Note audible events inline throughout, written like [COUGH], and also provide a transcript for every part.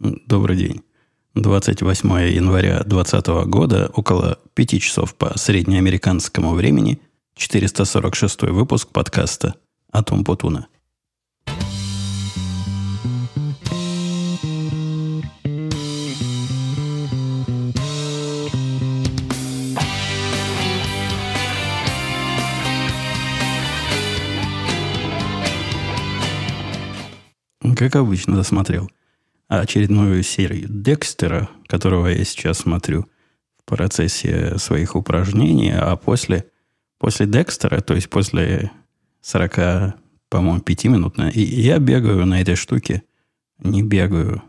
Добрый день. 28 января 2020 года, около 5 часов по среднеамериканскому времени, 446 выпуск подкаста «Атом Путуна». Как обычно, досмотрел – очередную серию Декстера, которого я сейчас смотрю в процессе своих упражнений, а после, после Декстера, то есть после 40, по-моему, 5 минут, и я бегаю на этой штуке, не бегаю,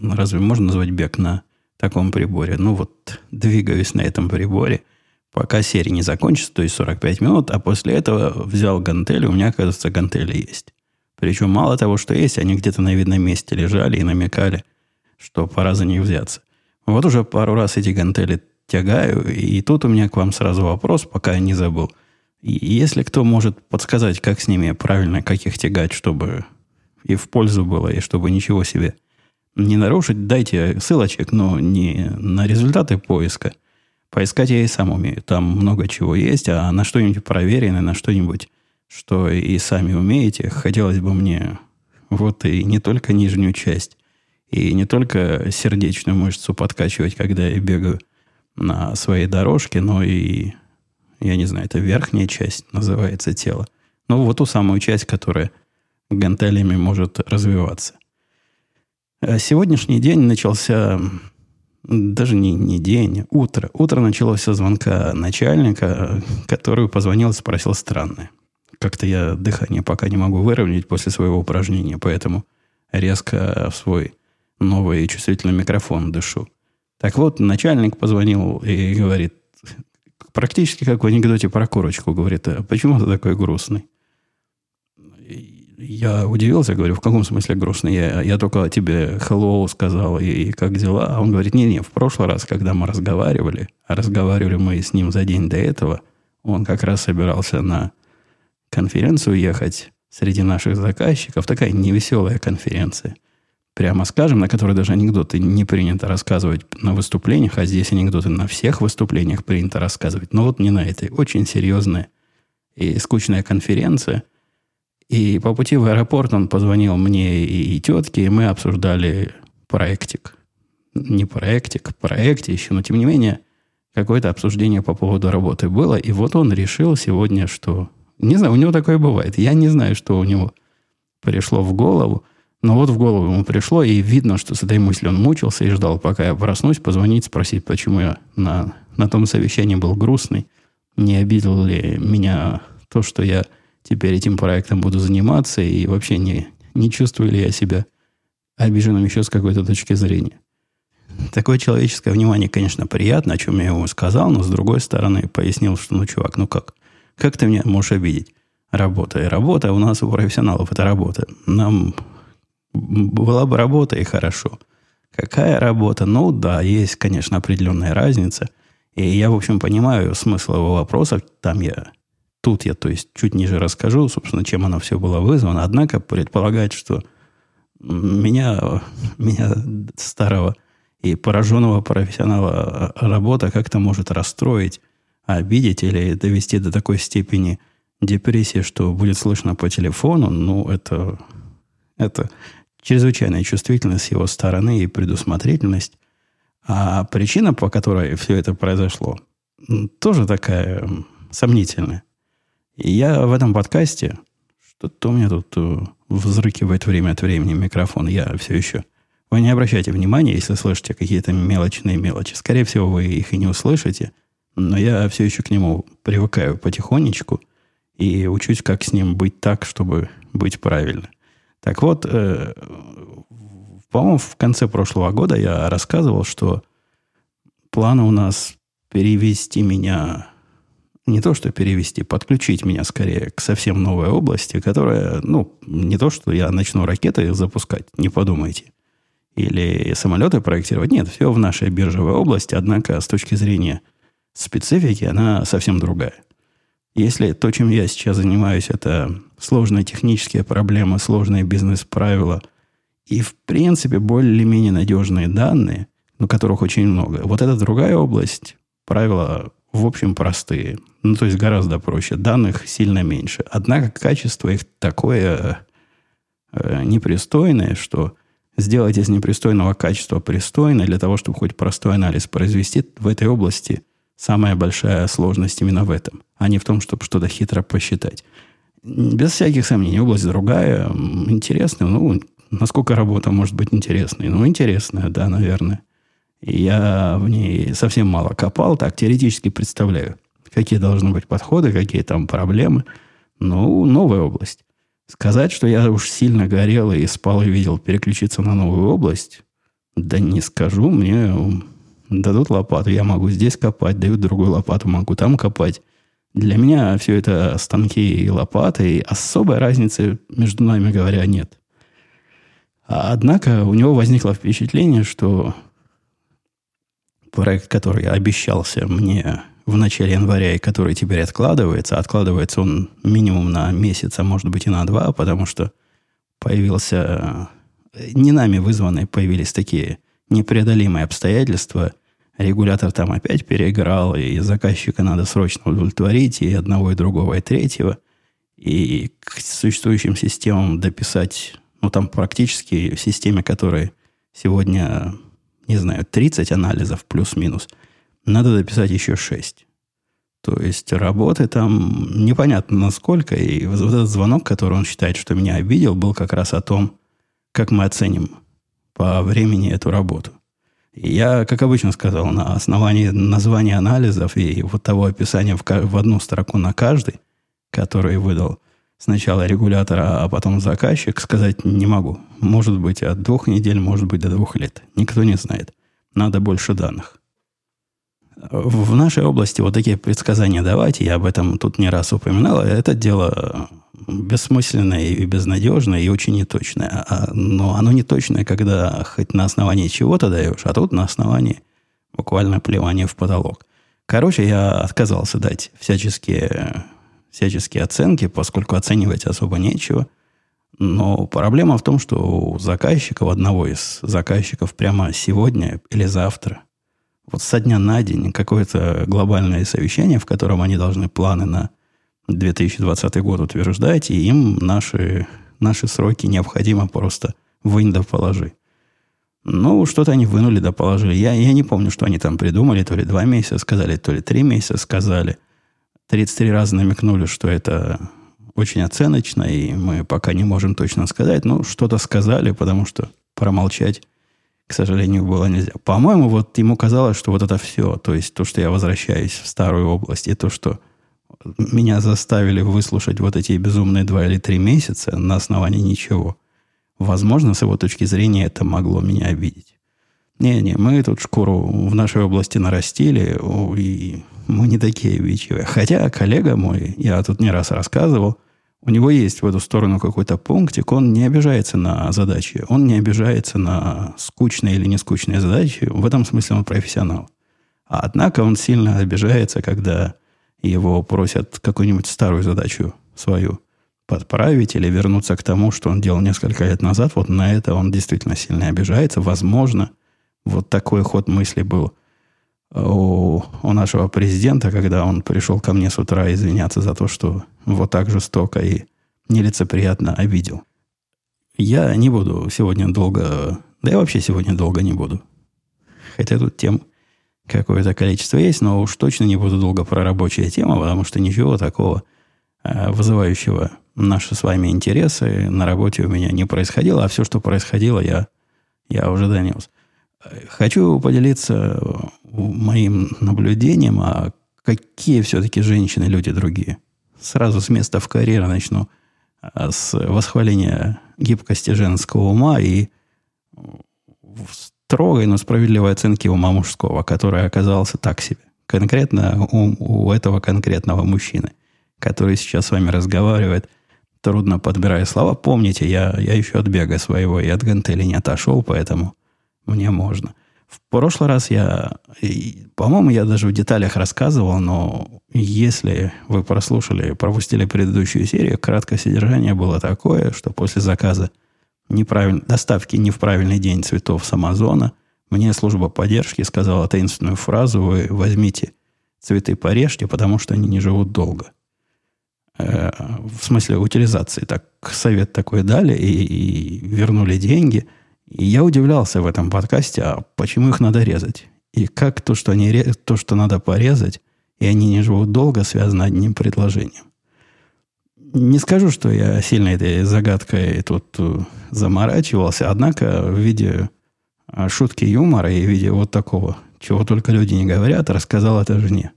разве можно назвать бег на таком приборе? Ну вот, двигаюсь на этом приборе, пока серия не закончится, то есть 45 минут, а после этого взял гантели, у меня, кажется, гантели есть. Причем мало того, что есть, они где-то на видном месте лежали и намекали, что пора за них взяться. Вот уже пару раз эти гантели тягаю, и тут у меня к вам сразу вопрос, пока я не забыл. Если кто может подсказать, как с ними правильно, как их тягать, чтобы и в пользу было, и чтобы ничего себе не нарушить, дайте ссылочек, но не на результаты поиска. Поискать я и сам умею. Там много чего есть, а на что-нибудь проверенное, на что-нибудь что и сами умеете, хотелось бы мне вот и не только нижнюю часть, и не только сердечную мышцу подкачивать, когда я бегаю на своей дорожке, но и, я не знаю, это верхняя часть называется тело. Но вот ту самую часть, которая гантелями может развиваться. А сегодняшний день начался даже не, не день, утро. Утро началось со звонка начальника, который позвонил и спросил странное. Как-то я дыхание пока не могу выровнять после своего упражнения, поэтому резко в свой новый чувствительный микрофон дышу. Так вот, начальник позвонил и говорит, практически как в анекдоте про курочку, говорит, а почему ты такой грустный? Я удивился, говорю, в каком смысле грустный? Я, я только тебе hello сказал, и, и как дела? А он говорит, не-не, в прошлый раз, когда мы разговаривали, а разговаривали мы с ним за день до этого, он как раз собирался на конференцию ехать среди наших заказчиков. Такая невеселая конференция. Прямо скажем, на которой даже анекдоты не принято рассказывать на выступлениях, а здесь анекдоты на всех выступлениях принято рассказывать. Но вот не на этой. Очень серьезная и скучная конференция. И по пути в аэропорт он позвонил мне и, и тетке, и мы обсуждали проектик. Не проектик, проектище, но тем не менее какое-то обсуждение по поводу работы было. И вот он решил сегодня, что не знаю, у него такое бывает. Я не знаю, что у него пришло в голову. Но вот в голову ему пришло, и видно, что с этой мыслью он мучился и ждал, пока я проснусь, позвонить, спросить, почему я на, на том совещании был грустный. Не обидел ли меня то, что я теперь этим проектом буду заниматься, и вообще не, не чувствую ли я себя обиженным еще с какой-то точки зрения. Такое человеческое внимание, конечно, приятно, о чем я ему сказал, но с другой стороны пояснил, что ну, чувак, ну как – как ты меня можешь обидеть? Работа и работа у нас у профессионалов это работа. Нам была бы работа и хорошо. Какая работа? Ну да, есть, конечно, определенная разница. И я, в общем, понимаю смысл его вопросов. Там я, тут я, то есть, чуть ниже расскажу, собственно, чем оно все было вызвано. Однако предполагать, что меня, меня старого и пораженного профессионала работа как-то может расстроить обидеть или довести до такой степени депрессии, что будет слышно по телефону, ну, это, это чрезвычайная чувствительность его стороны и предусмотрительность. А причина, по которой все это произошло, тоже такая сомнительная. И я в этом подкасте, что-то у меня тут э, взрыкивает время от времени микрофон, я все еще... Вы не обращайте внимания, если слышите какие-то мелочные мелочи. Скорее всего, вы их и не услышите – но я все еще к нему привыкаю потихонечку и учусь, как с ним быть так, чтобы быть правильно. Так вот, э, по-моему, в конце прошлого года я рассказывал, что планы у нас перевести меня, не то что перевести, подключить меня скорее к совсем новой области, которая, ну, не то, что я начну ракеты запускать, не подумайте, или самолеты проектировать. Нет, все в нашей биржевой области, однако с точки зрения – специфики, она совсем другая. Если то, чем я сейчас занимаюсь, это сложные технические проблемы, сложные бизнес-правила и, в принципе, более-менее надежные данные, но которых очень много. Вот это другая область. Правила, в общем, простые. Ну, то есть гораздо проще. Данных сильно меньше. Однако качество их такое э, непристойное, что сделать из непристойного качества пристойное для того, чтобы хоть простой анализ произвести в этой области, самая большая сложность именно в этом, а не в том, чтобы что-то хитро посчитать. Без всяких сомнений, область другая, интересная, ну, насколько работа может быть интересной? Ну, интересная, да, наверное. Я в ней совсем мало копал, так теоретически представляю, какие должны быть подходы, какие там проблемы. Ну, новая область. Сказать, что я уж сильно горел и спал и видел переключиться на новую область, да не скажу, мне дадут лопату, я могу здесь копать, дают другую лопату, могу там копать. Для меня все это станки и лопаты, и особой разницы между нами говоря нет. Однако у него возникло впечатление, что проект, который обещался мне в начале января и который теперь откладывается, откладывается он минимум на месяц, а может быть и на два, потому что появился, не нами вызванные, появились такие непреодолимые обстоятельства. Регулятор там опять переиграл, и заказчика надо срочно удовлетворить, и одного, и другого, и третьего. И к существующим системам дописать ну, там практически в системе, которая сегодня, не знаю, 30 анализов плюс-минус, надо дописать еще 6. То есть работы там непонятно насколько. И вот этот звонок, который он считает, что меня обидел, был как раз о том, как мы оценим по времени эту работу. Я, как обычно сказал, на основании названия анализов и вот того описания в, в одну строку на каждый, который выдал сначала регулятор, а потом заказчик, сказать не могу. Может быть, от двух недель, может быть, до двух лет. Никто не знает. Надо больше данных. В нашей области вот такие предсказания давать, я об этом тут не раз упоминал, это дело бессмысленное и безнадежное, и очень неточное. А, а, но оно неточное, когда хоть на основании чего-то даешь, а тут на основании буквально плевания в потолок. Короче, я отказался дать всяческие всяческие оценки, поскольку оценивать особо нечего. Но проблема в том, что у заказчика, у одного из заказчиков прямо сегодня или завтра, вот со дня на день какое-то глобальное совещание, в котором они должны планы на 2020 год утверждать, и им наши, наши сроки необходимо просто вынь да положи. Ну, что-то они вынули да положили. Я, я не помню, что они там придумали. То ли два месяца сказали, то ли три месяца сказали. 33 раза намекнули, что это очень оценочно, и мы пока не можем точно сказать. Ну, что-то сказали, потому что промолчать, к сожалению, было нельзя. По-моему, вот ему казалось, что вот это все, то есть то, что я возвращаюсь в старую область, и то, что меня заставили выслушать вот эти безумные два или три месяца на основании ничего. Возможно, с его точки зрения это могло меня обидеть. Не-не, мы тут шкуру в нашей области нарастили, и мы не такие бичевые. Хотя коллега мой, я тут не раз рассказывал, у него есть в эту сторону какой-то пунктик, он не обижается на задачи, он не обижается на скучные или не скучные задачи, в этом смысле он профессионал. А однако он сильно обижается, когда его просят какую-нибудь старую задачу свою подправить или вернуться к тому, что он делал несколько лет назад. Вот на это он действительно сильно обижается. Возможно, вот такой ход мысли был – у, у нашего президента, когда он пришел ко мне с утра извиняться за то, что вот так жестоко и нелицеприятно обидел. Я не буду сегодня долго... Да я вообще сегодня долго не буду. Хотя тут тем какое-то количество есть, но уж точно не буду долго про рабочие темы, потому что ничего такого э, вызывающего наши с вами интересы на работе у меня не происходило, а все, что происходило, я, я уже донес. Хочу поделиться моим наблюдением, а какие все-таки женщины люди другие. Сразу с места в карьеру начну а, с восхваления гибкости женского ума и строгой, но справедливой оценки ума мужского, который оказался так себе. Конкретно у, у этого конкретного мужчины, который сейчас с вами разговаривает, трудно подбирая слова. Помните, я, я еще от бега своего и от гантели не отошел, поэтому мне можно. В прошлый раз я, по-моему, я даже в деталях рассказывал, но если вы прослушали, пропустили предыдущую серию, краткое содержание было такое, что после заказа неправиль... доставки не в правильный день цветов с Амазона, мне служба поддержки сказала таинственную фразу, вы возьмите цветы порежьте, потому что они не живут долго. Э, в смысле утилизации. Так совет такой дали и, и вернули деньги. И я удивлялся в этом подкасте, а почему их надо резать? И как то, что, они, то, что надо порезать, и они не живут долго, связано одним предложением. Не скажу, что я сильно этой загадкой тут э, заморачивался, однако в виде э, шутки юмора и в виде вот такого, чего только люди не говорят, рассказал это жене.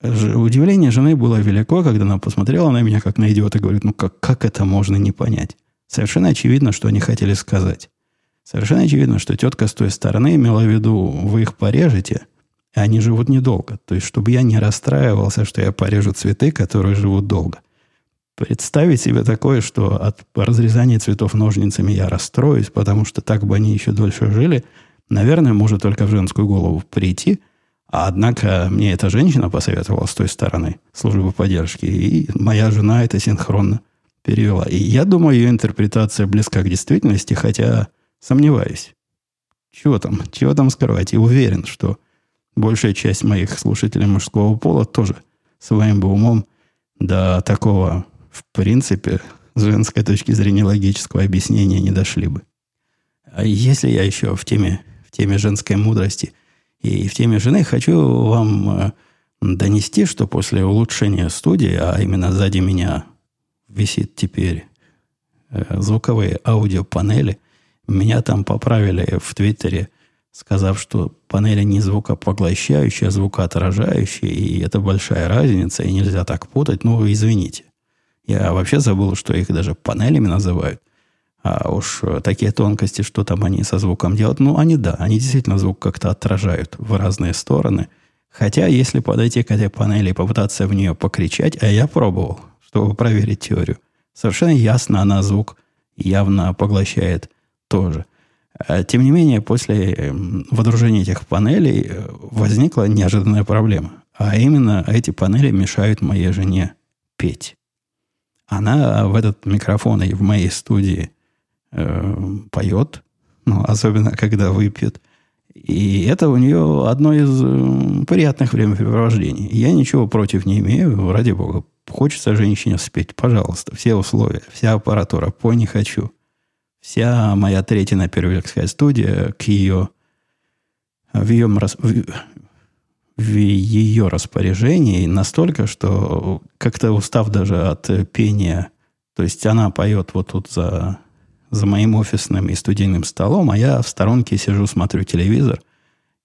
Удивление жены было велико, когда она посмотрела на меня как на идиота и говорит, ну как, как это можно не понять? Совершенно очевидно, что они хотели сказать. Совершенно очевидно, что тетка с той стороны имела в виду, вы их порежете, а они живут недолго. То есть, чтобы я не расстраивался, что я порежу цветы, которые живут долго. Представить себе такое, что от разрезания цветов ножницами я расстроюсь, потому что так бы они еще дольше жили, наверное, может только в женскую голову прийти. А однако мне эта женщина посоветовала с той стороны службы поддержки, и моя жена это синхронно перевела. И я думаю, ее интерпретация близка к действительности, хотя сомневаюсь. Чего там? Чего там скрывать? И уверен, что большая часть моих слушателей мужского пола тоже своим бы умом до такого, в принципе, с женской точки зрения логического объяснения не дошли бы. А если я еще в теме, в теме женской мудрости и в теме жены, хочу вам э, донести, что после улучшения студии, а именно сзади меня висит теперь э, звуковые аудиопанели, меня там поправили в Твиттере, сказав, что панели не звукопоглощающие, а звукоотражающие, и это большая разница, и нельзя так путать. Ну, извините. Я вообще забыл, что их даже панелями называют. А уж такие тонкости, что там они со звуком делают, ну, они да, они действительно звук как-то отражают в разные стороны. Хотя, если подойти к этой панели и попытаться в нее покричать, а я пробовал, чтобы проверить теорию, совершенно ясно она звук явно поглощает тоже. А, тем не менее, после эм, водружения этих панелей э, возникла неожиданная проблема. А именно, эти панели мешают моей жене петь. Она в этот микрофон и в моей студии э, поет, ну, особенно когда выпьет. И это у нее одно из э, приятных времяпрепровождений. Я ничего против не имею, ради бога. Хочется женщине спеть, пожалуйста, все условия, вся аппаратура, по не хочу. Вся моя третья первильская студия к ее, в ее, в ее распоряжении настолько, что как-то устав даже от пения, то есть она поет вот тут за за моим офисным и студийным столом, а я в сторонке сижу, смотрю телевизор.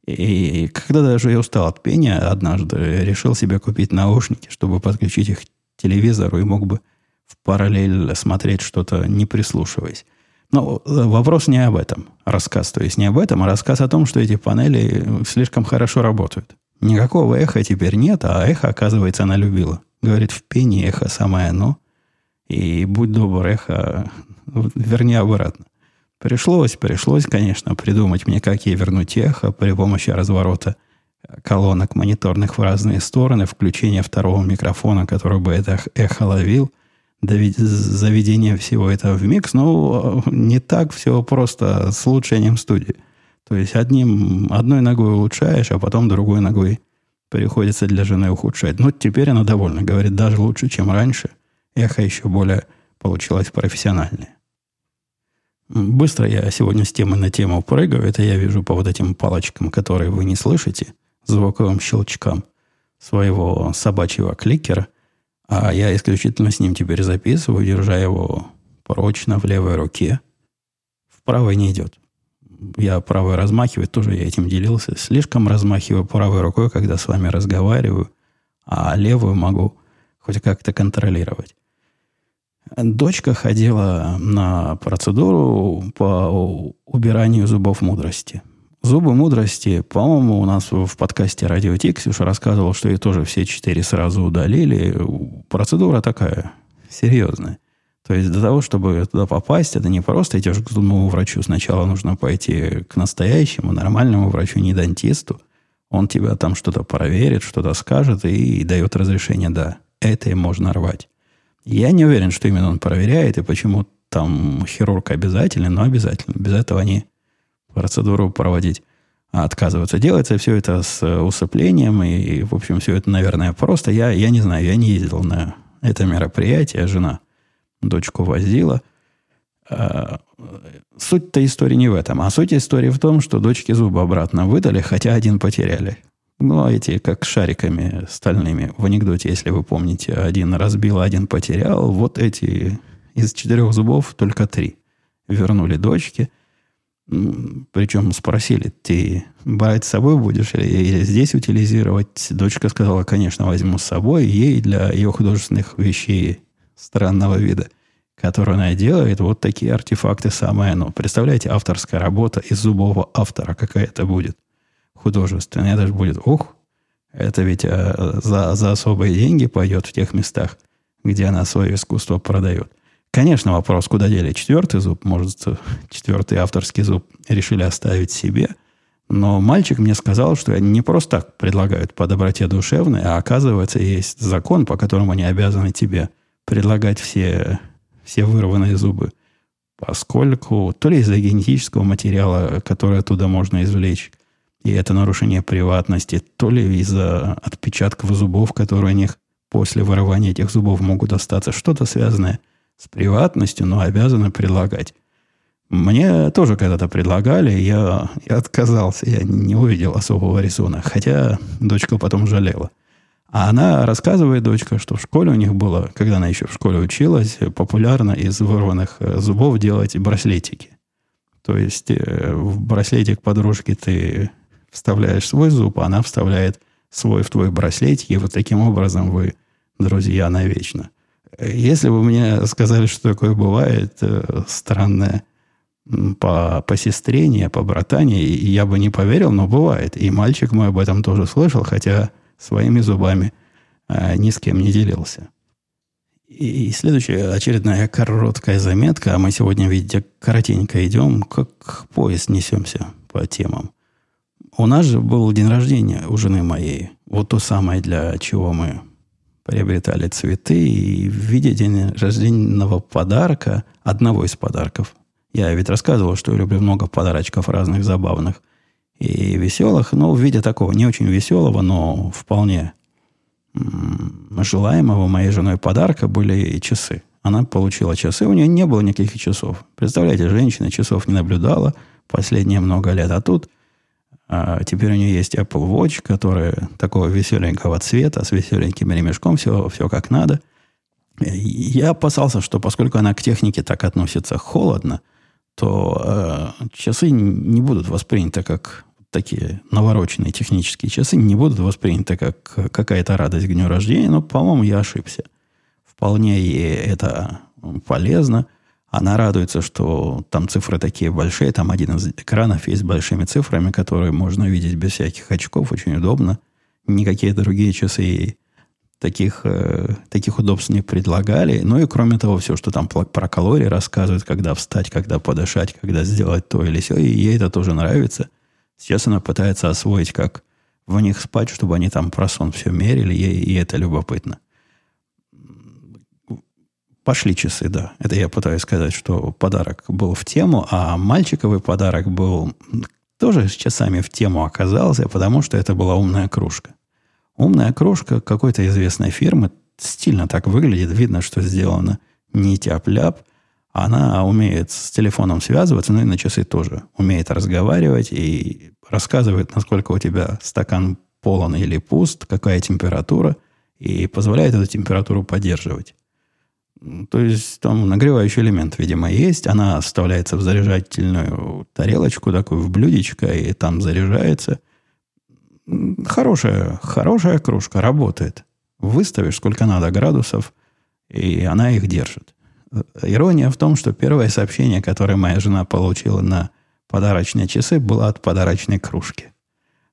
И когда даже я устал от пения, однажды решил себе купить наушники, чтобы подключить их к телевизору и мог бы в параллель смотреть что-то, не прислушиваясь. Но э, вопрос не об этом, рассказ, то есть не об этом, а рассказ о том, что эти панели слишком хорошо работают. Никакого эха теперь нет, а эхо, оказывается, она любила. Говорит, в пении эхо самое оно. И будь добр, эхо вернее, обратно. Пришлось, пришлось, конечно, придумать мне, как ей вернуть эхо при помощи разворота колонок мониторных в разные стороны, включения второго микрофона, который бы это эхо ловил, заведение всего этого в микс. Но не так все просто с улучшением студии. То есть одним, одной ногой улучшаешь, а потом другой ногой приходится для жены ухудшать. Но теперь она довольна. Говорит, даже лучше, чем раньше. Эхо еще более получилось профессиональное. Быстро я сегодня с темы на тему прыгаю. Это я вижу по вот этим палочкам, которые вы не слышите, звуковым щелчкам своего собачьего кликера. А я исключительно с ним теперь записываю, держа его прочно в левой руке. В правой не идет. Я правой размахиваю, тоже я этим делился. Слишком размахиваю правой рукой, когда с вами разговариваю, а левую могу хоть как-то контролировать. Дочка ходила на процедуру по убиранию зубов мудрости. Зубы мудрости, по-моему, у нас в подкасте «Радио Ти» Ксюша рассказывала, что ей тоже все четыре сразу удалили. Процедура такая серьезная. То есть для того, чтобы туда попасть, это не просто идешь к зубному врачу. Сначала нужно пойти к настоящему, нормальному врачу, не дантисту. Он тебя там что-то проверит, что-то скажет и дает разрешение, да, это можно рвать. Я не уверен, что именно он проверяет и почему там хирург обязательный, но обязательно. Без этого они процедуру проводить отказываются. Делается все это с усыплением, и, в общем, все это, наверное, просто. Я, я не знаю, я не ездил на это мероприятие, жена дочку возила. А, суть-то истории не в этом, а суть истории в том, что дочки зубы обратно выдали, хотя один потеряли. Ну, а эти как шариками стальными. В анекдоте, если вы помните, один разбил, один потерял. Вот эти из четырех зубов только три вернули дочке. Причем спросили, ты брать с собой будешь или, или здесь утилизировать? Дочка сказала, конечно, возьму с собой. Ей для ее художественных вещей странного вида, которые она делает, вот такие артефакты самое оно. Представляете, авторская работа из зубового автора какая это будет художественная. Это же будет, ух, это ведь э, за, за особые деньги пойдет в тех местах, где она свое искусство продает. Конечно, вопрос, куда дели четвертый зуб. Может, четвертый авторский зуб решили оставить себе. Но мальчик мне сказал, что они не просто так предлагают по доброте душевной, а оказывается, есть закон, по которому они обязаны тебе предлагать все, все вырванные зубы. Поскольку то ли из-за генетического материала, который оттуда можно извлечь, и это нарушение приватности, то ли из-за отпечатков зубов, которые у них после вырывания этих зубов могут остаться, что-то связанное – с приватностью, но обязаны предлагать. Мне тоже когда-то предлагали, я, я отказался, я не увидел особого резона, хотя дочка потом жалела. А она рассказывает, дочка, что в школе у них было, когда она еще в школе училась, популярно из вырванных зубов делать браслетики. То есть э, в браслетик подружки ты вставляешь свой зуб, а она вставляет свой в твой браслетик, и вот таким образом вы друзья навечно. Если бы мне сказали, что такое бывает, э, странное по, по сестрение, по братане, я бы не поверил, но бывает. И мальчик мой об этом тоже слышал, хотя своими зубами э, ни с кем не делился. И следующая очередная короткая заметка. А мы сегодня, видите, коротенько идем, как поезд несемся по темам. У нас же был день рождения у жены моей. Вот то самое, для чего мы приобретали цветы, и в виде день рожденного подарка, одного из подарков, я ведь рассказывал, что я люблю много подарочков разных забавных и веселых, но в виде такого не очень веселого, но вполне желаемого моей женой подарка были часы. Она получила часы, у нее не было никаких часов. Представляете, женщина часов не наблюдала последние много лет, а тут – а теперь у нее есть Apple Watch, которая такого веселенького цвета, с веселеньким ремешком, все, все как надо. Я опасался, что поскольку она к технике так относится холодно, то э, часы не будут восприняты как такие навороченные технические часы, не будут восприняты как какая-то радость к дню рождения, но, по-моему, я ошибся. Вполне ей это полезно. Она радуется, что там цифры такие большие, там один из экранов есть с большими цифрами, которые можно видеть без всяких очков, очень удобно. Никакие другие часы таких, э, таких удобств не предлагали. Ну и кроме того, все, что там про калории рассказывают, когда встать, когда подышать, когда сделать то или все, и ей это тоже нравится. Сейчас она пытается освоить, как в них спать, чтобы они там про сон все мерили, ей, и это любопытно. Пошли часы, да. Это я пытаюсь сказать, что подарок был в тему, а мальчиковый подарок был тоже с часами в тему оказался, потому что это была умная кружка. Умная кружка какой-то известной фирмы, стильно так выглядит, видно, что сделано не тяп-ляп. Она умеет с телефоном связываться, ну и на часы тоже умеет разговаривать и рассказывает, насколько у тебя стакан полон или пуст, какая температура, и позволяет эту температуру поддерживать. То есть там нагревающий элемент, видимо, есть. Она вставляется в заряжательную тарелочку, такую в блюдечко, и там заряжается. Хорошая, хорошая кружка, работает. Выставишь сколько надо градусов, и она их держит. Ирония в том, что первое сообщение, которое моя жена получила на подарочные часы, было от подарочной кружки.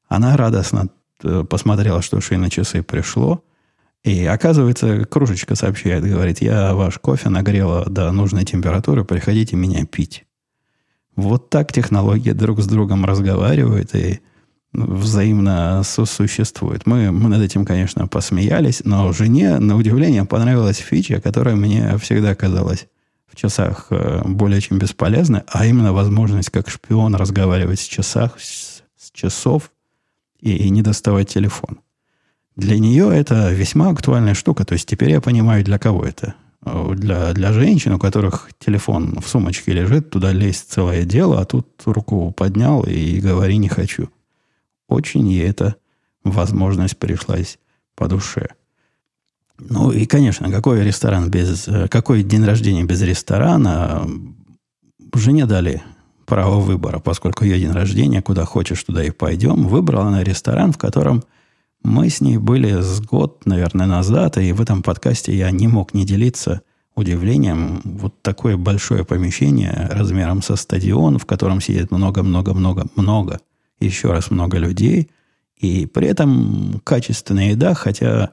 Она радостно э, посмотрела, что же на часы пришло – и оказывается, кружечка сообщает, говорит, я ваш кофе нагрела до нужной температуры, приходите меня пить. Вот так технологии друг с другом разговаривают и взаимно сосуществуют. Мы, мы над этим, конечно, посмеялись, но жене, на удивление, понравилась фича, которая мне всегда казалась в часах э, более чем бесполезны, а именно возможность как шпион разговаривать с часах, с, с часов и, и не доставать телефон. Для нее это весьма актуальная штука. То есть теперь я понимаю, для кого это. Э, для, для женщин, у которых телефон в сумочке лежит, туда лезть целое дело, а тут руку поднял и говори не хочу. Очень ей эта возможность пришлась по душе. Ну и, конечно, какой ресторан без... Э, какой день рождения без ресторана? Жене дали право выбора, поскольку ее день рождения, куда хочешь, туда и пойдем. Выбрала она ресторан, в котором мы с ней были с год, наверное, назад, и в этом подкасте я не мог не делиться удивлением. Вот такое большое помещение размером со стадион, в котором сидит много-много-много-много, еще раз много людей, и при этом качественная еда, хотя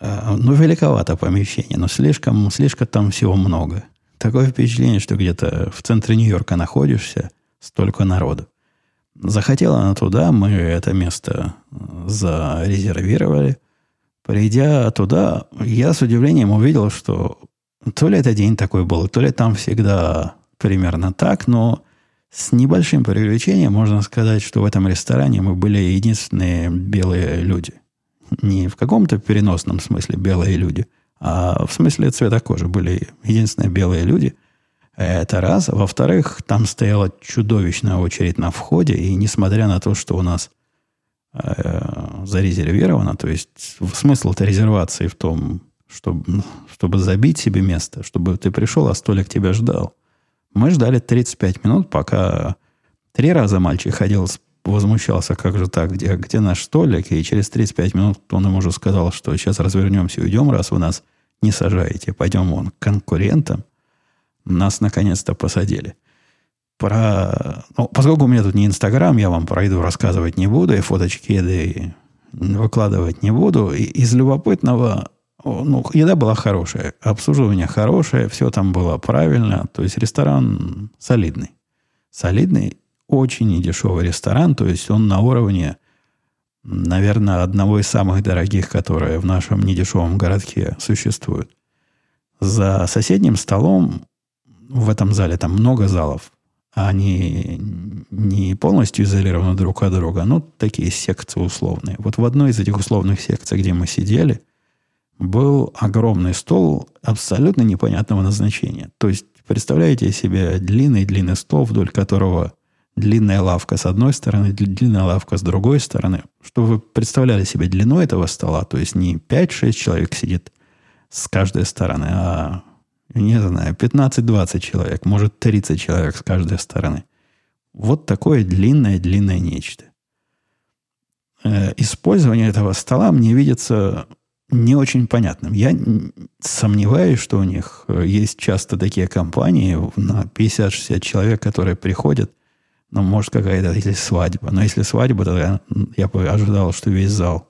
Э, ну, великовато помещение, но слишком, слишком там всего много. Такое впечатление, что где-то в центре Нью-Йорка находишься, столько народу. Захотела она туда, мы это место э, зарезервировали. Придя туда, я с удивлением увидел, что то ли это день такой был, то ли там всегда примерно так, но с небольшим привлечением можно сказать, что в этом ресторане мы были единственные белые люди не в каком-то переносном смысле белые люди, а в смысле цвета кожи были единственные белые люди. Это раз. Во-вторых, там стояла чудовищная очередь на входе, и несмотря на то, что у нас э, зарезервировано, то есть смысл этой резервации в том, чтобы, чтобы забить себе место, чтобы ты пришел, а столик тебя ждал. Мы ждали 35 минут, пока три раза мальчик ходил возмущался, как же так, где, где наш столик, и через 35 минут он ему уже сказал, что сейчас развернемся и уйдем, раз вы нас не сажаете, пойдем вон к конкурентам. Нас наконец-то посадили. Про... Ну, поскольку у меня тут не Инстаграм, я вам про еду рассказывать не буду, и фоточки еды выкладывать не буду. И из любопытного, ну, еда была хорошая, обслуживание хорошее, все там было правильно, то есть ресторан солидный. Солидный, очень недешевый ресторан, то есть он на уровне, наверное, одного из самых дорогих, которые в нашем недешевом городке существуют. За соседним столом в этом зале там много залов. Они не полностью изолированы друг от друга, но такие секции условные. Вот в одной из этих условных секций, где мы сидели, был огромный стол абсолютно непонятного назначения. То есть, представляете себе длинный-длинный стол, вдоль которого длинная лавка с одной стороны, длинная лавка с другой стороны. Чтобы вы представляли себе длину этого стола, то есть не 5-6 человек сидит с каждой стороны, а, не знаю, 15-20 человек, может 30 человек с каждой стороны. Вот такое длинное-длинное нечто. Э, использование этого стола мне видится не очень понятным. Я сомневаюсь, что у них э, есть часто такие компании на 50-60 человек, которые приходят ну, может, какая-то, если свадьба. Но если свадьба, тогда я бы ожидал, что весь зал,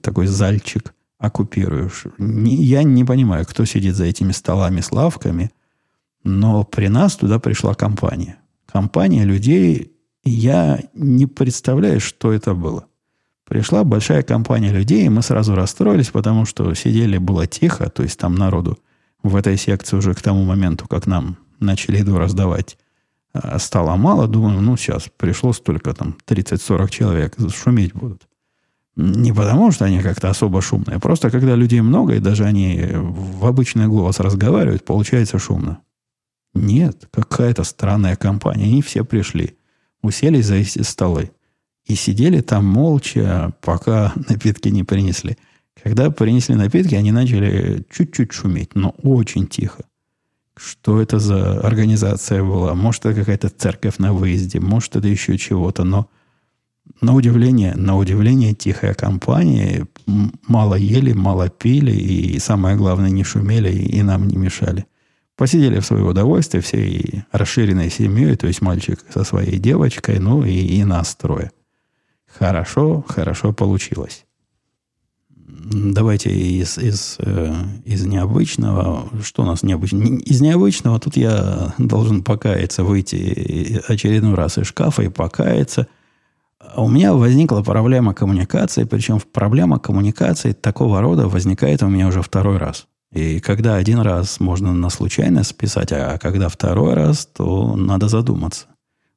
такой зальчик оккупируешь. Не, я не понимаю, кто сидит за этими столами с лавками, но при нас туда пришла компания. Компания людей, я не представляю, что это было. Пришла большая компания людей, и мы сразу расстроились, потому что сидели, было тихо, то есть там народу в этой секции уже к тому моменту, как нам начали еду раздавать, а, стало мало, думаю, ну, сейчас пришло столько, там, 30-40 человек, шуметь будут. Не потому, что они как-то особо шумные, просто когда людей много, и даже они в обычный голос разговаривают, получается шумно. Нет, какая-то странная компания. Они все пришли, уселись за эти столы и сидели там молча, пока [LAUGHS] напитки не принесли. Когда принесли напитки, они начали чуть-чуть шуметь, но очень тихо. Что это за организация была? Может, это какая-то церковь на выезде, может, это еще чего-то, но на удивление, на удивление тихая компания, мало ели, мало пили, и самое главное, не шумели и нам не мешали. Посидели в свое удовольствие всей расширенной семьей, то есть мальчик со своей девочкой, ну и, и нас трое. Хорошо, хорошо получилось давайте из, из, э, из необычного. Что у нас необычно? Из необычного тут я должен покаяться, выйти очередной раз из шкафа и покаяться. У меня возникла проблема коммуникации, причем проблема коммуникации такого рода возникает у меня уже второй раз. И когда один раз можно на случайность списать, а когда второй раз, то надо задуматься.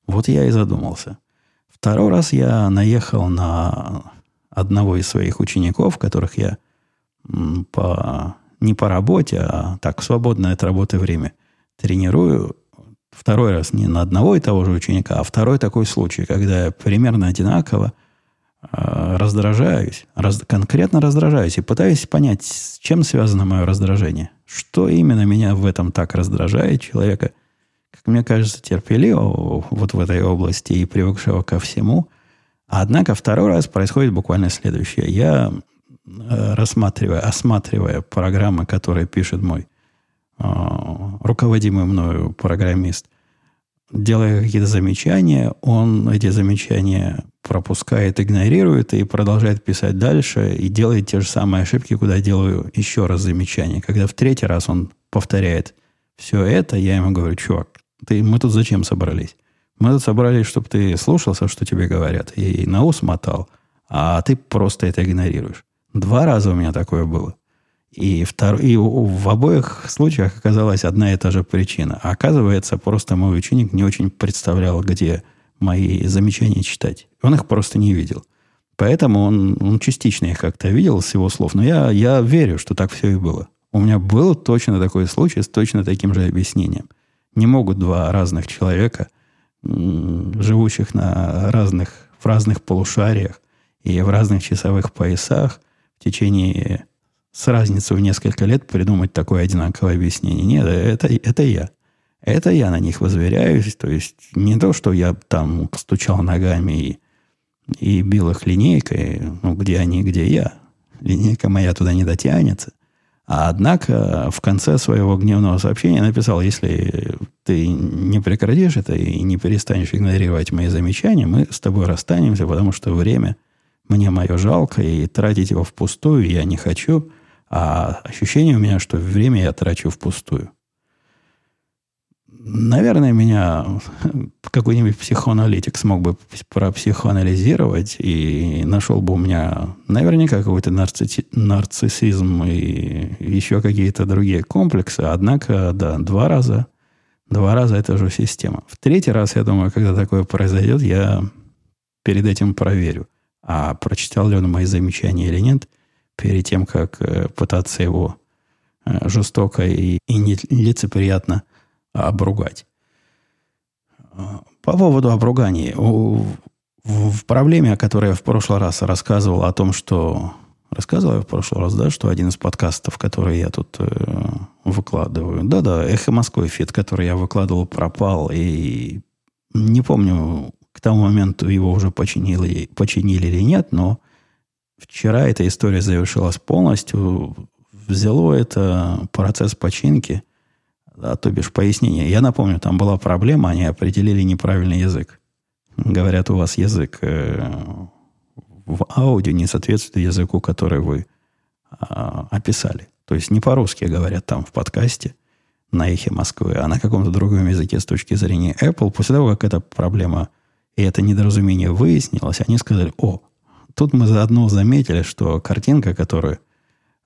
Вот я и задумался. Второй раз я наехал на одного из своих учеников, которых я по, не по работе, а так, свободное от работы время тренирую. Второй раз не на одного и того же ученика, а второй такой случай, когда я примерно одинаково э, раздражаюсь, раз, конкретно раздражаюсь и пытаюсь понять, с чем связано мое раздражение. Что именно меня в этом так раздражает человека, как мне кажется, терпеливого вот в этой области и привыкшего ко всему. Однако второй раз происходит буквально следующее. Я Э, рассматривая, осматривая программы, которые пишет мой руководимый мною программист, делая какие-то замечания, он эти замечания пропускает, игнорирует и продолжает писать дальше и делает те же самые ошибки, куда делаю еще раз замечания. Когда в третий раз он повторяет все это, я ему говорю, чувак, ты, мы тут зачем собрались? Мы тут собрались, чтобы ты слушался, что тебе говорят, и на ус мотал, а ты просто это игнорируешь. Два раза у меня такое было. И, втор... и в обоих случаях оказалась одна и та же причина. А оказывается, просто мой ученик не очень представлял, где мои замечания читать. Он их просто не видел. Поэтому он, он частично их как-то видел с его слов. Но я, я верю, что так все и было. У меня был точно такой случай с точно таким же объяснением. Не могут два разных человека, живущих на разных, в разных полушариях и в разных часовых поясах, в течение с разницей в несколько лет придумать такое одинаковое объяснение. Нет, это, это я. Это я на них возверяюсь. То есть не то, что я там стучал ногами и, и бил их линейкой, ну, где они, где я. Линейка моя туда не дотянется. А однако в конце своего гневного сообщения написал, если ты не прекратишь это и не перестанешь игнорировать мои замечания, мы с тобой расстанемся, потому что время мне мое жалко, и тратить его впустую я не хочу, а ощущение у меня, что время я трачу впустую. Наверное, меня [LAUGHS] какой-нибудь психоаналитик смог бы пропсихоанализировать и нашел бы у меня наверняка какой-то нарцисси- нарциссизм и еще какие-то другие комплексы. Однако, да, два раза, два раза это же система. В третий раз, я думаю, когда такое произойдет, я перед этим проверю а прочитал ли он мои замечания или нет, перед тем, как э, пытаться его э, жестоко и, и нелицеприятно обругать. По поводу обруганий. В проблеме, о которой я в прошлый раз рассказывал, о том, что... Рассказывал я в прошлый раз, да, что один из подкастов, который я тут э, выкладываю... Да-да, «Эхо Москвы» feed, который я выкладывал, пропал. И не помню, к тому моменту его уже починили, починили или нет, но вчера эта история завершилась полностью. Взяло это процесс починки, а, то бишь пояснение. Я напомню, там была проблема, они определили неправильный язык. Говорят, у вас язык э, в аудио не соответствует языку, который вы э, описали. То есть не по-русски говорят там в подкасте на эхе Москвы, а на каком-то другом языке с точки зрения Apple. После того, как эта проблема и это недоразумение выяснилось, они сказали, о, тут мы заодно заметили, что картинка, которая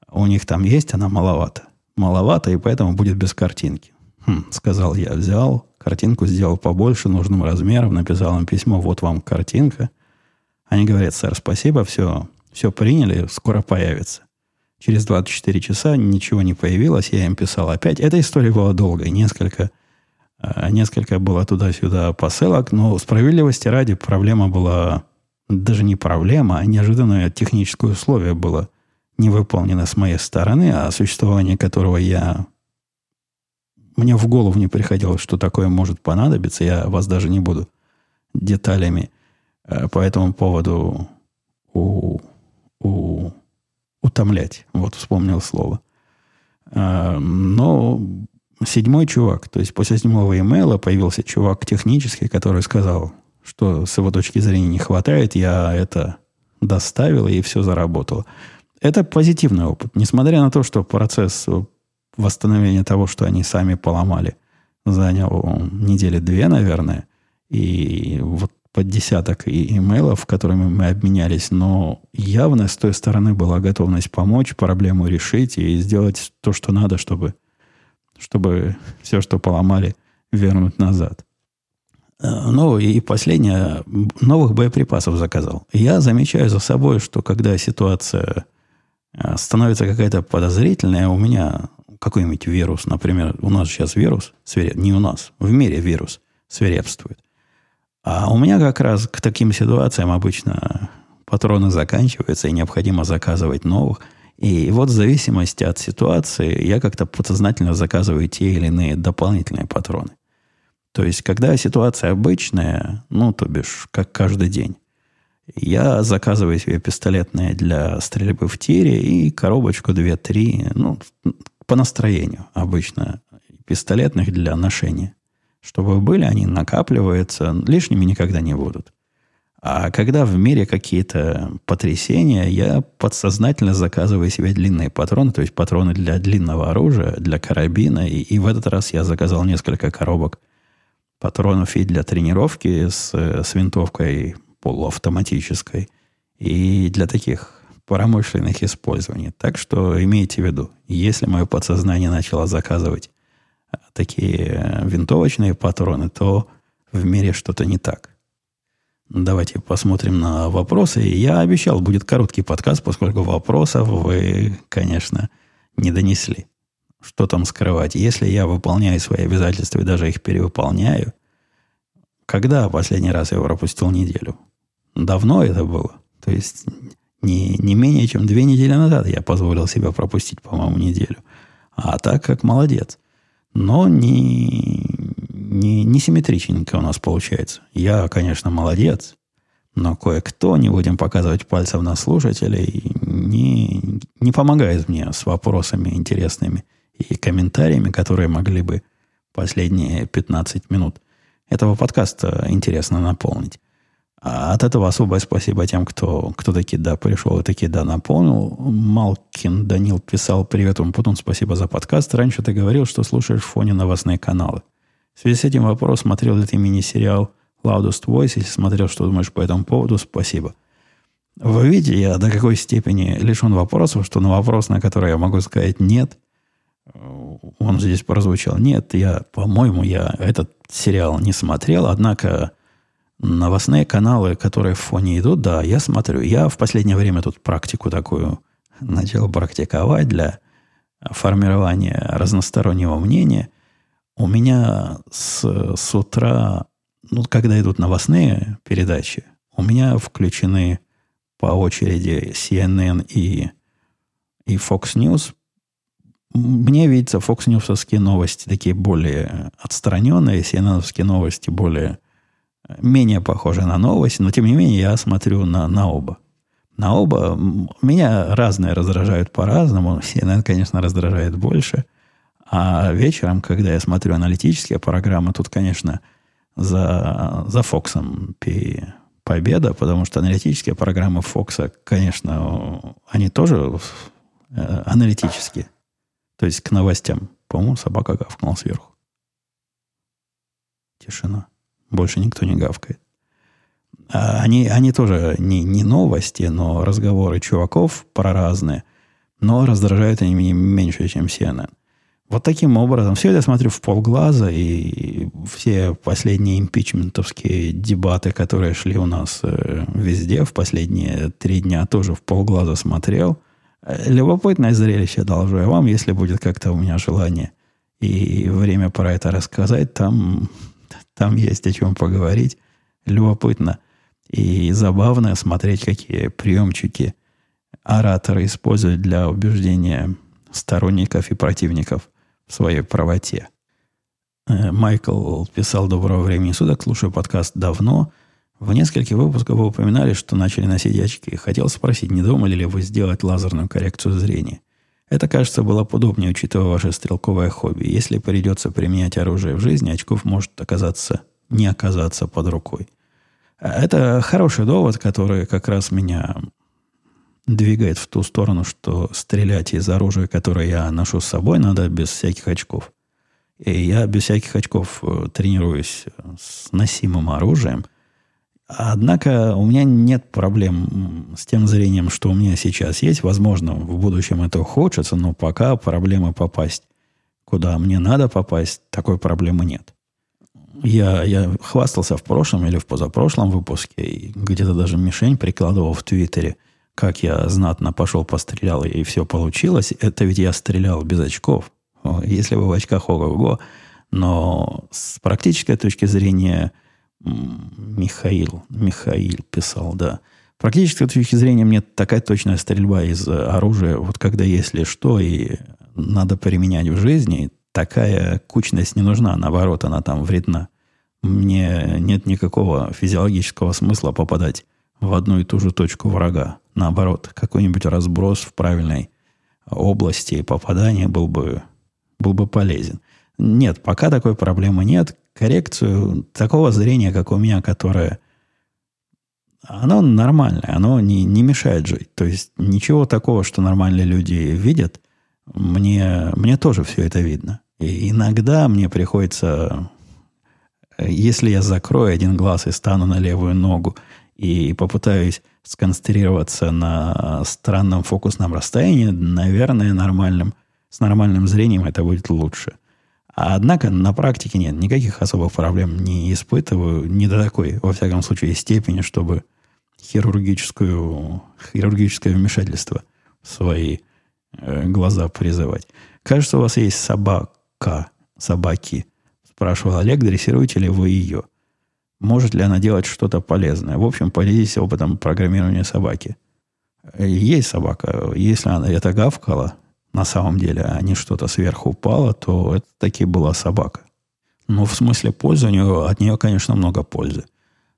у них там есть, она маловата. Маловато, и поэтому будет без картинки. Хм, сказал я, взял картинку, сделал побольше, нужным размером, написал им письмо, вот вам картинка. Они говорят, сэр, спасибо, все, все приняли, скоро появится. Через 24 часа ничего не появилось, я им писал опять. Эта история была долгая, несколько Э, несколько было туда-сюда посылок, но справедливости ради проблема была даже не проблема, а неожиданное техническое условие было не выполнено с моей стороны, о существовании которого я... Мне в голову не приходило, что такое может понадобиться. Я вас даже не буду деталями э, по этому поводу у, у, утомлять. Вот вспомнил слово. Э, но седьмой чувак, то есть после седьмого имейла появился чувак технический, который сказал, что с его точки зрения не хватает, я это доставил и все заработало. Это позитивный опыт. Несмотря на то, что процесс восстановления того, что они сами поломали, занял недели две, наверное, и вот под десяток и имейлов, которыми мы обменялись, но явно с той стороны была готовность помочь, проблему решить и сделать то, что надо, чтобы, чтобы все, что поломали, вернуть назад. Э, ну и последнее, новых боеприпасов заказал. Я замечаю за собой, что когда ситуация э, становится какая-то подозрительная, у меня какой-нибудь вирус, например, у нас сейчас вирус, свиреп, не у нас, в мире вирус свирепствует. А у меня как раз к таким ситуациям обычно патроны заканчиваются, и необходимо заказывать новых. И вот в зависимости от ситуации я как-то подсознательно заказываю те или иные дополнительные патроны. То есть, когда ситуация обычная, ну, то бишь, как каждый день, я заказываю себе пистолетные для стрельбы в тире и коробочку 2-3, ну, по настроению обычно, пистолетных для ношения. Чтобы были, они накапливаются, лишними никогда не будут. А когда в мире какие-то потрясения, я подсознательно заказываю себе длинные патроны, то есть патроны для длинного оружия, для карабина. И, и в этот раз я заказал несколько коробок патронов и для тренировки с, с винтовкой полуавтоматической, и для таких промышленных использований. Так что имейте в виду, если мое подсознание начало заказывать такие винтовочные патроны, то в мире что-то не так. Давайте посмотрим на вопросы. Я обещал, будет короткий подкаст, поскольку вопросов вы, конечно, не донесли. Что там скрывать? Если я выполняю свои обязательства и даже их перевыполняю, когда последний раз я пропустил неделю? Давно это было. То есть не, не менее чем две недели назад я позволил себе пропустить, по-моему, неделю. А так как молодец. Но не, не, не симметричненько у нас получается. Я, конечно, молодец, но кое-кто, не будем показывать пальцев на слушателей, не, не помогает мне с вопросами интересными и комментариями, которые могли бы последние 15 минут этого подкаста интересно наполнить. А от этого особое спасибо тем, кто, кто таки да пришел и таки да наполнил. Малкин Данил писал «Привет, Умпутун, спасибо за подкаст. Раньше ты говорил, что слушаешь в фоне новостные каналы. В связи с этим вопрос, смотрел ли ты мини-сериал Loudest Voice? Если смотрел, что думаешь по этому поводу, спасибо. Вы видите, я до какой степени лишен вопросов, что на вопрос, на который я могу сказать «нет», он здесь прозвучал. Нет, я, по-моему, я этот сериал не смотрел, однако Новостные каналы, которые в фоне идут, да, я смотрю. Я в последнее время тут практику такую начал практиковать для формирования разностороннего мнения. У меня с, с утра, ну, когда идут новостные передачи, у меня включены по очереди CNN и, и Fox News. Мне видится Fox News новости такие более отстраненные, CNN новости более менее похоже на новость, но тем не менее я смотрю на, на оба. На оба. Меня разные раздражают по-разному. CNN, конечно, раздражает больше. А вечером, когда я смотрю аналитические программы, тут, конечно, за, за Фоксом победа, потому что аналитические программы Фокса, конечно, они тоже э, аналитические. То есть к новостям. По-моему, собака гавкнула сверху. Тишина. Больше никто не гавкает. А они, они тоже не, не новости, но разговоры чуваков про разные. Но раздражают они меня меньше, чем CNN. Вот таким образом. Все это смотрю в полглаза, и все последние импичментовские дебаты, которые шли у нас э, везде в последние три дня, тоже в полглаза смотрел. Э, любопытное зрелище должу я вам, если будет как-то у меня желание и время про это рассказать, там там есть о чем поговорить. Любопытно и забавно смотреть, какие приемчики ораторы используют для убеждения сторонников и противников в своей правоте. Э, Майкл писал «Доброго времени суток, слушаю подкаст давно. В нескольких выпусках вы упоминали, что начали носить очки. Хотел спросить, не думали ли вы сделать лазерную коррекцию зрения? Это, кажется, было удобнее, учитывая ваше стрелковое хобби. Если придется применять оружие в жизни, очков может оказаться не оказаться под рукой. Это хороший довод, который как раз меня двигает в ту сторону, что стрелять из оружия, которое я ношу с собой, надо без всяких очков. И я без всяких очков э, тренируюсь с носимым оружием. Однако у меня нет проблем с тем зрением, что у меня сейчас есть. Возможно, в будущем это хочется, но пока проблемы попасть куда мне надо попасть, такой проблемы нет. Я, я хвастался в прошлом или в позапрошлом выпуске, и где-то даже мишень прикладывал в Твиттере, как я знатно пошел, пострелял, и все получилось. Это ведь я стрелял без очков. Если бы в очках ого-го. Но с практической точки зрения Михаил, Михаил писал, да. Практически с точки зрения мне такая точная стрельба из оружия, вот когда если что, и надо применять в жизни, такая кучность не нужна, наоборот, она там вредна. Мне нет никакого физиологического смысла попадать в одну и ту же точку врага. Наоборот, какой-нибудь разброс в правильной области попадания был бы, был бы полезен. Нет, пока такой проблемы нет коррекцию такого зрения, как у меня, которое оно нормальное, оно не, не мешает жить. То есть ничего такого, что нормальные люди видят, мне, мне тоже все это видно. И иногда мне приходится, если я закрою один глаз и стану на левую ногу и попытаюсь сконцентрироваться на странном фокусном расстоянии, наверное, нормальным, с нормальным зрением это будет лучше. А однако на практике нет, никаких особых проблем не испытываю, не до такой, во всяком случае, степени, чтобы хирургическую, хирургическое вмешательство в свои э, глаза призывать. Кажется, у вас есть собака, собаки. Спрашивал Олег, дрессируете ли вы ее? Может ли она делать что-то полезное? В общем, поделитесь опытом программирования собаки. Есть собака. Если она это гавкала, на самом деле, а не что-то сверху упало, то это таки была собака. Но в смысле пользы у нее, от нее, конечно, много пользы.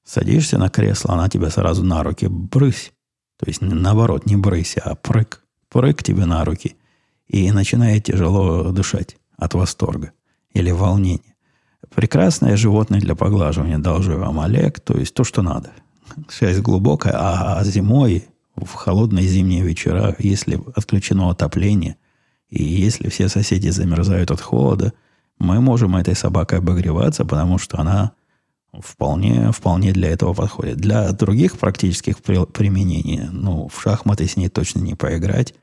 Садишься на кресло, она тебе сразу на руки брысь. То есть, наоборот, не брысь, а прыг. Прыг тебе на руки. И начинает тяжело дышать от восторга или волнения. Прекрасное животное для поглаживания, должу вам, Олег. То есть, то, что надо. Связь глубокая, а зимой в холодные зимние вечера, если отключено отопление, и если все соседи замерзают от холода, мы можем этой собакой обогреваться, потому что она вполне, вполне для этого подходит. Для других практических применений, ну, в шахматы с ней точно не поиграть,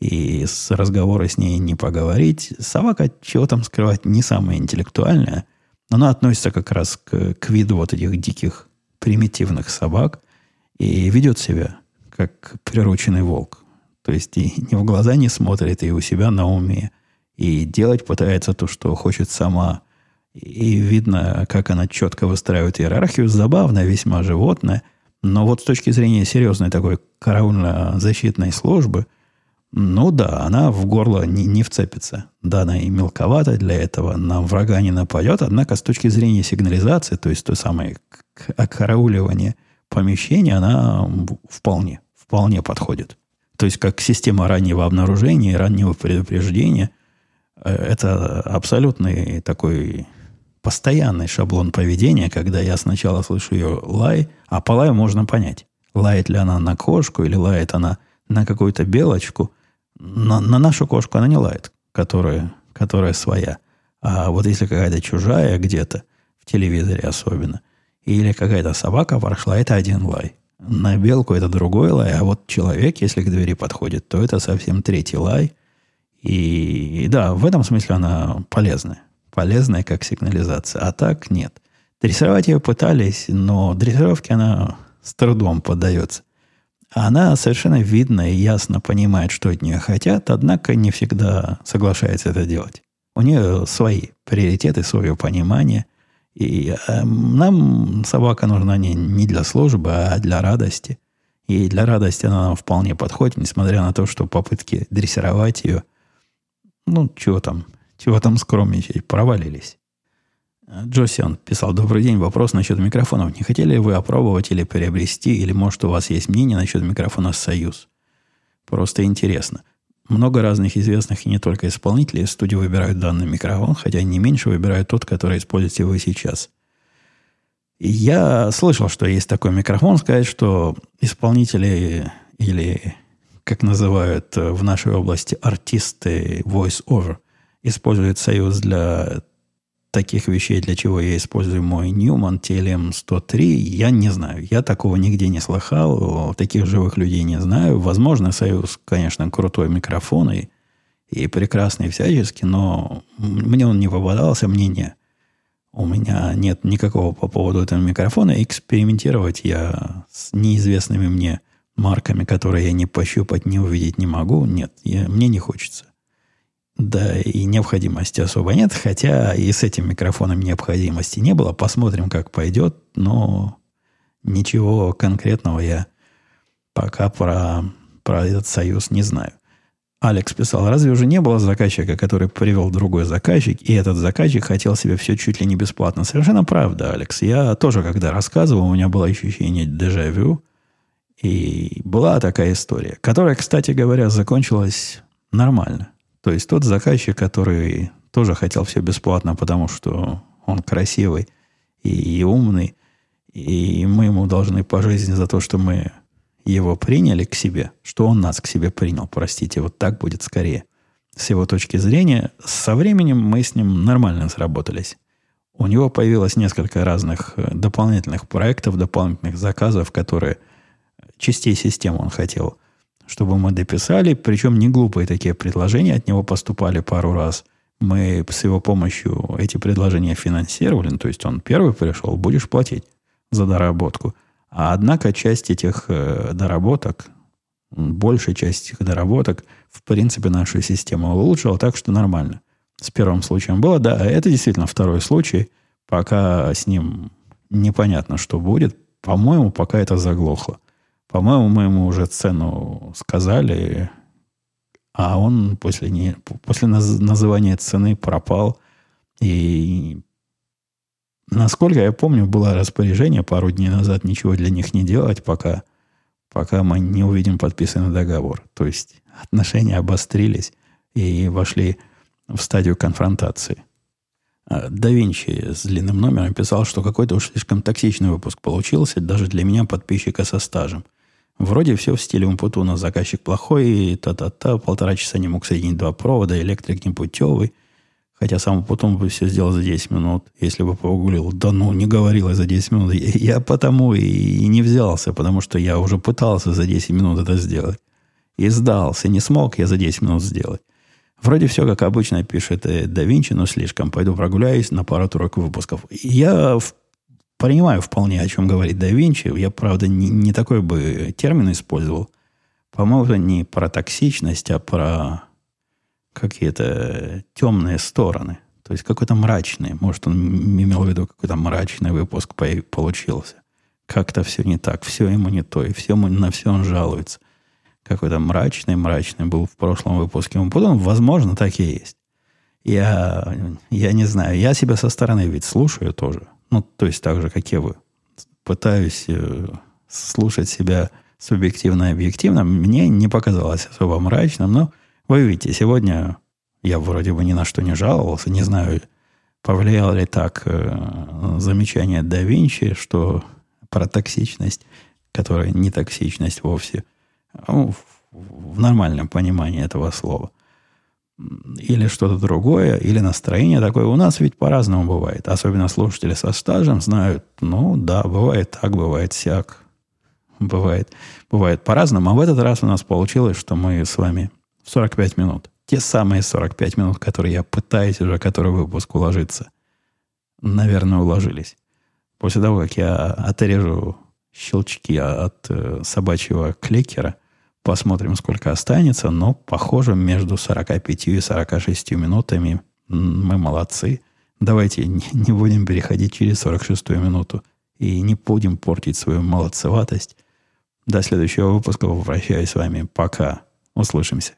и с разговора с ней не поговорить. Собака, чего там скрывать, не самая интеллектуальная, но она относится как раз к, к виду вот этих диких примитивных собак и ведет себя как прирученный волк. То есть и ни в глаза не смотрит, и у себя на уме. И делать пытается то, что хочет сама. И видно, как она четко выстраивает иерархию. Забавное весьма животное. Но вот с точки зрения серьезной такой караульно-защитной службы, ну да, она в горло не, не вцепится. Да, она и мелковата для этого, на врага не нападет. Однако с точки зрения сигнализации, то есть то самое окарауливание помещения, она вполне, вполне подходит. То есть как система раннего обнаружения и раннего предупреждения, э, это абсолютный такой постоянный шаблон поведения, когда я сначала слышу ее лай, а по лаю можно понять, лает ли она на кошку или лает она на какую-то белочку. На, на нашу кошку она не лает, которая, которая своя. А вот если какая-то чужая где-то, в телевизоре особенно, или какая-то собака прошла, это один лай. На белку это другой лай, а вот человек, если к двери подходит, то это совсем третий лай. И да, в этом смысле она полезная. Полезная как сигнализация. А так нет. Дрессировать ее пытались, но дрессировке она с трудом поддается. Она совершенно видно и ясно понимает, что от нее хотят, однако не всегда соглашается это делать. У нее свои приоритеты, свое понимание – и э, нам собака нужна не, не для службы, а для радости. И для радости она нам вполне подходит, несмотря на то, что попытки дрессировать ее, ну, чего там, чего там скромничать, провалились. Джосиан писал, добрый день, вопрос насчет микрофонов. Не хотели вы опробовать или приобрести, или может у вас есть мнение насчет микрофона «Союз»? Просто интересно. Много разных известных и не только исполнителей в студии выбирают данный микрофон, хотя не меньше выбирают тот, который используете вы сейчас. я слышал, что есть такой микрофон. Сказать, что исполнители или, как называют в нашей области, артисты voice-over используют союз для таких вещей, для чего я использую мой Newman TLM-103, я не знаю. Я такого нигде не слыхал, таких живых людей не знаю. Возможно, Союз, конечно, крутой микрофон и, и прекрасный всячески, но мне он не попадался, мне не. У меня нет никакого по поводу этого микрофона. Экспериментировать я с неизвестными мне марками, которые я не пощупать, не увидеть не могу. Нет, я, мне не хочется. Да, и необходимости особо нет, хотя и с этим микрофоном необходимости не было. Посмотрим, как пойдет, но ничего конкретного я пока про, про этот союз не знаю. Алекс писал, разве уже не было заказчика, который привел другой заказчик, и этот заказчик хотел себе все чуть ли не бесплатно? Совершенно правда, Алекс. Я тоже, когда рассказывал, у меня было ощущение дежавю, и была такая история, которая, кстати говоря, закончилась нормально. То есть тот заказчик, который тоже хотел все бесплатно, потому что он красивый и, и умный, и мы ему должны по жизни за то, что мы его приняли к себе, что он нас к себе принял, простите, вот так будет скорее. С его точки зрения, со временем мы с ним нормально сработались. У него появилось несколько разных э, дополнительных проектов, дополнительных заказов, которые частей системы он хотел, чтобы мы дописали. Причем не глупые такие предложения от него поступали пару раз. Мы с его помощью эти предложения финансировали. Ну, то есть он первый пришел, будешь платить за доработку – а однако часть этих э, доработок, большая часть этих доработок, в принципе, нашу систему улучшила, так что нормально. С первым случаем было, да, это действительно второй случай, пока с ним непонятно, что будет. По-моему, пока это заглохло. По-моему, мы ему уже цену сказали, а он после, не, после называния цены пропал. И Насколько я помню, было распоряжение пару дней назад ничего для них не делать, пока, пока мы не увидим подписанный договор. То есть отношения обострились и вошли в стадию конфронтации. А да Винчи с длинным номером писал, что какой-то уж слишком токсичный выпуск получился, даже для меня, подписчика со стажем. Вроде все в стиле Умпутуна, заказчик плохой, и та-та-та, полтора часа не мог соединить два провода, электрик непутевый, Хотя сам потом бы все сделал за 10 минут, если бы погуглил. Да ну, не говорила за 10 минут. Я потому и не взялся, потому что я уже пытался за 10 минут это сделать. И сдался. Не смог я за 10 минут сделать. Вроде все, как обычно, пишет э, да Винчи, но слишком. Пойду прогуляюсь на пару-тройку выпусков. Я в, понимаю вполне, о чем говорит да Винчи. Я, правда, не, не такой бы термин использовал. По-моему, это не про токсичность, а про какие-то темные стороны. То есть какой-то мрачный. Может, он имел в виду какой-то мрачный выпуск получился. Как-то все не так, все ему не то, и все, на все он жалуется. Какой-то мрачный, мрачный был в прошлом выпуске. Он потом, возможно, так и есть. Я, я не знаю, я себя со стороны ведь слушаю тоже. Ну, то есть так же, как и вы. Пытаюсь э, слушать себя субъективно и объективно. Мне не показалось особо мрачным, но вы видите, сегодня я вроде бы ни на что не жаловался, не знаю, повлияло ли так э, замечание да Винчи, что про токсичность, которая не токсичность вовсе, ну, в, в нормальном понимании этого слова. Или что-то другое, или настроение такое. У нас ведь по-разному бывает. Особенно слушатели со стажем знают, ну да, бывает так, бывает сяк. Бывает, бывает по-разному. А в этот раз у нас получилось, что мы с вами 45 минут. Те самые 45 минут, которые я пытаюсь уже, который выпуск уложиться. Наверное, уложились. После того, как я отрежу щелчки от э, собачьего кликера, посмотрим, сколько останется. Но, похоже, между 45 и 46 минутами мы молодцы. Давайте не, будем переходить через 46 минуту и не будем портить свою молодцеватость. До следующего выпуска. Прощаюсь с вами. Пока. Услышимся.